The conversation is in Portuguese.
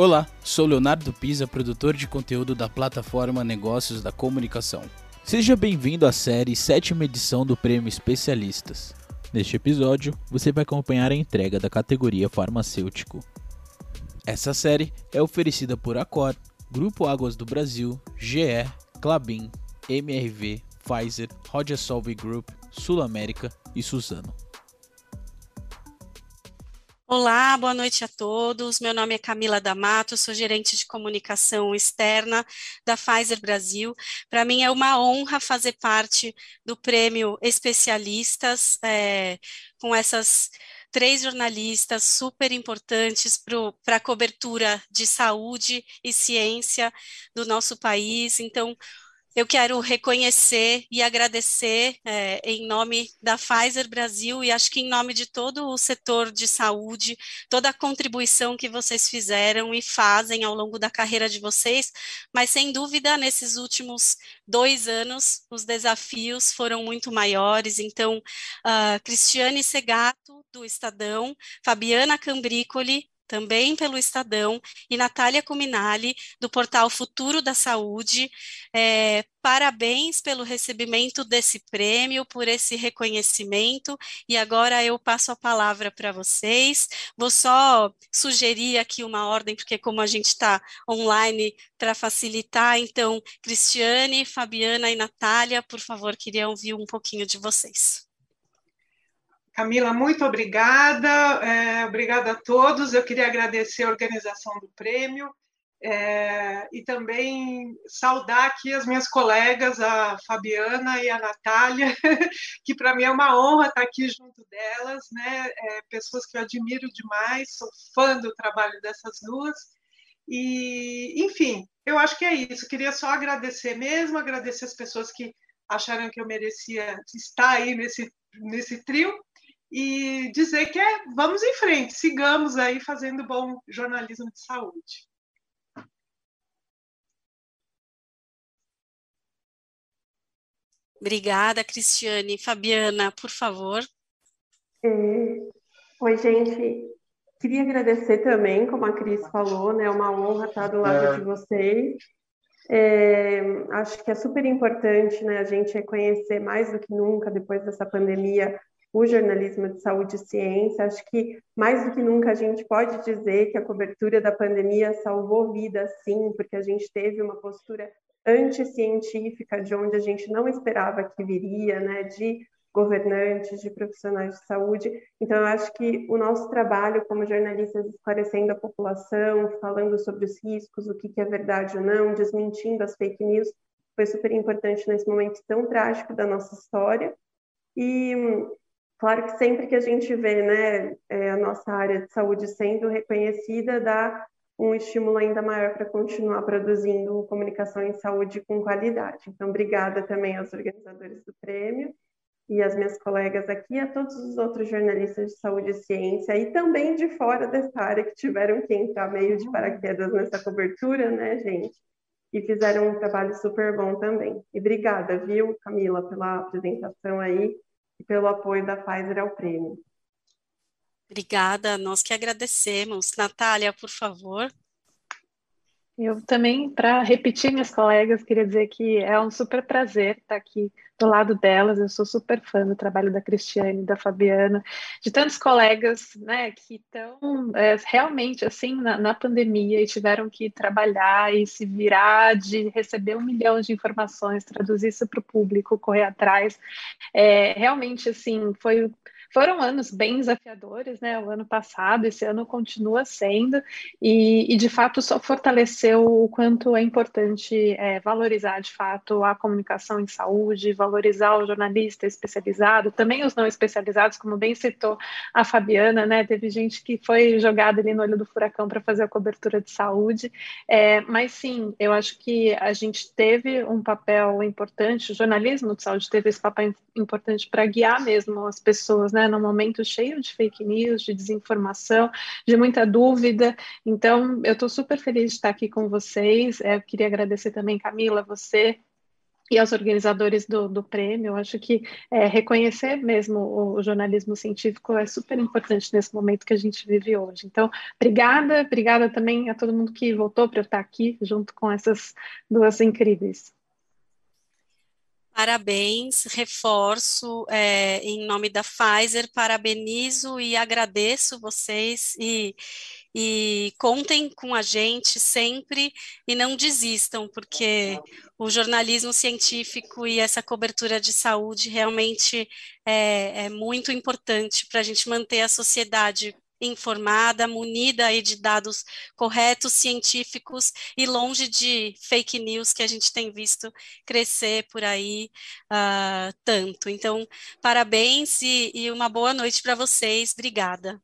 Olá, sou Leonardo Pisa, produtor de conteúdo da plataforma Negócios da Comunicação. Seja bem-vindo à série sétima edição do Prêmio Especialistas. Neste episódio, você vai acompanhar a entrega da categoria farmacêutico. Essa série é oferecida por Acor, Grupo Águas do Brasil, GE, Clabin, MRV, Pfizer, Rogersolve Group, Sul América e Suzano. Olá, boa noite a todos. Meu nome é Camila D'Amato, sou gerente de comunicação externa da Pfizer Brasil. Para mim é uma honra fazer parte do prêmio Especialistas é, com essas três jornalistas super importantes para a cobertura de saúde e ciência do nosso país. Então, eu quero reconhecer e agradecer é, em nome da Pfizer Brasil e acho que em nome de todo o setor de saúde, toda a contribuição que vocês fizeram e fazem ao longo da carreira de vocês, mas sem dúvida, nesses últimos dois anos, os desafios foram muito maiores. Então, uh, Cristiane Segato, do Estadão, Fabiana Cambricoli, também pelo Estadão, e Natália Cuminali, do portal Futuro da Saúde. É, parabéns pelo recebimento desse prêmio, por esse reconhecimento, e agora eu passo a palavra para vocês. Vou só sugerir aqui uma ordem, porque como a gente está online para facilitar, então, Cristiane, Fabiana e Natália, por favor, queria ouvir um pouquinho de vocês. Camila, muito obrigada, é, obrigada a todos. Eu queria agradecer a organização do prêmio é, e também saudar aqui as minhas colegas, a Fabiana e a Natália, que para mim é uma honra estar aqui junto delas, né? É, pessoas que eu admiro demais, sou fã do trabalho dessas duas. E, enfim, eu acho que é isso. Queria só agradecer mesmo, agradecer as pessoas que acharam que eu merecia estar aí nesse, nesse trio e dizer que é, vamos em frente, sigamos aí fazendo bom jornalismo de saúde. Obrigada, Cristiane. Fabiana, por favor. É... Oi, gente. Queria agradecer também, como a Cris falou, né? É uma honra estar do lado é. de vocês. É, acho que é super importante né, a gente reconhecer mais do que nunca, depois dessa pandemia, o jornalismo de saúde e ciência. Acho que mais do que nunca a gente pode dizer que a cobertura da pandemia salvou vidas, sim, porque a gente teve uma postura anticientífica de onde a gente não esperava que viria, né, de governantes, de profissionais de saúde. Então, eu acho que o nosso trabalho como jornalistas esclarecendo a população, falando sobre os riscos, o que é verdade ou não, desmentindo as fake news, foi super importante nesse momento tão trágico da nossa história. E Claro que sempre que a gente vê né, é, a nossa área de saúde sendo reconhecida, dá um estímulo ainda maior para continuar produzindo comunicação em saúde com qualidade. Então, obrigada também aos organizadores do prêmio e às minhas colegas aqui, a todos os outros jornalistas de saúde e ciência e também de fora dessa área que tiveram que entrar meio de paraquedas nessa cobertura, né, gente? E fizeram um trabalho super bom também. E obrigada, viu, Camila, pela apresentação aí e pelo apoio da Pfizer ao prêmio. Obrigada, nós que agradecemos. Natália, por favor. Eu também, para repetir minhas colegas, queria dizer que é um super prazer estar aqui do lado delas. Eu sou super fã do trabalho da Cristiane, da Fabiana, de tantos colegas né, que estão é, realmente assim na, na, pandemia e tiveram que trabalhar e se virar de receber um milhão de informações, traduzir isso para o público, correr atrás. É, realmente, assim, foi foram anos bem desafiadores, né? O ano passado, esse ano continua sendo, e, e de fato só fortaleceu o quanto é importante é, valorizar de fato a comunicação em saúde, valorizar o jornalista especializado, também os não especializados, como bem citou a Fabiana, né? Teve gente que foi jogada ali no olho do furacão para fazer a cobertura de saúde, é, mas sim, eu acho que a gente teve um papel importante, o jornalismo de saúde teve esse papel importante para guiar mesmo as pessoas, né? Né, num momento cheio de fake news, de desinformação, de muita dúvida. Então, eu estou super feliz de estar aqui com vocês. É, eu queria agradecer também, Camila, você e aos organizadores do, do prêmio. Eu acho que é, reconhecer mesmo o, o, jornalismo científico é super importante nesse momento que a gente vive hoje. Então, obrigada, obrigada também a todo mundo que voltou para eu estar aqui junto com essas duas incríveis. Parabéns, reforço é, em nome da Pfizer, parabenizo e agradeço vocês e, e contem com a gente sempre e não desistam, porque o jornalismo científico e essa cobertura de saúde realmente é, é muito importante para a gente manter a sociedade informada, munida aí de dados corretos, científicos e longe de fake news que a gente tem visto crescer por aí uh, tanto. Então, parabéns e, e uma boa noite para vocês. Obrigada.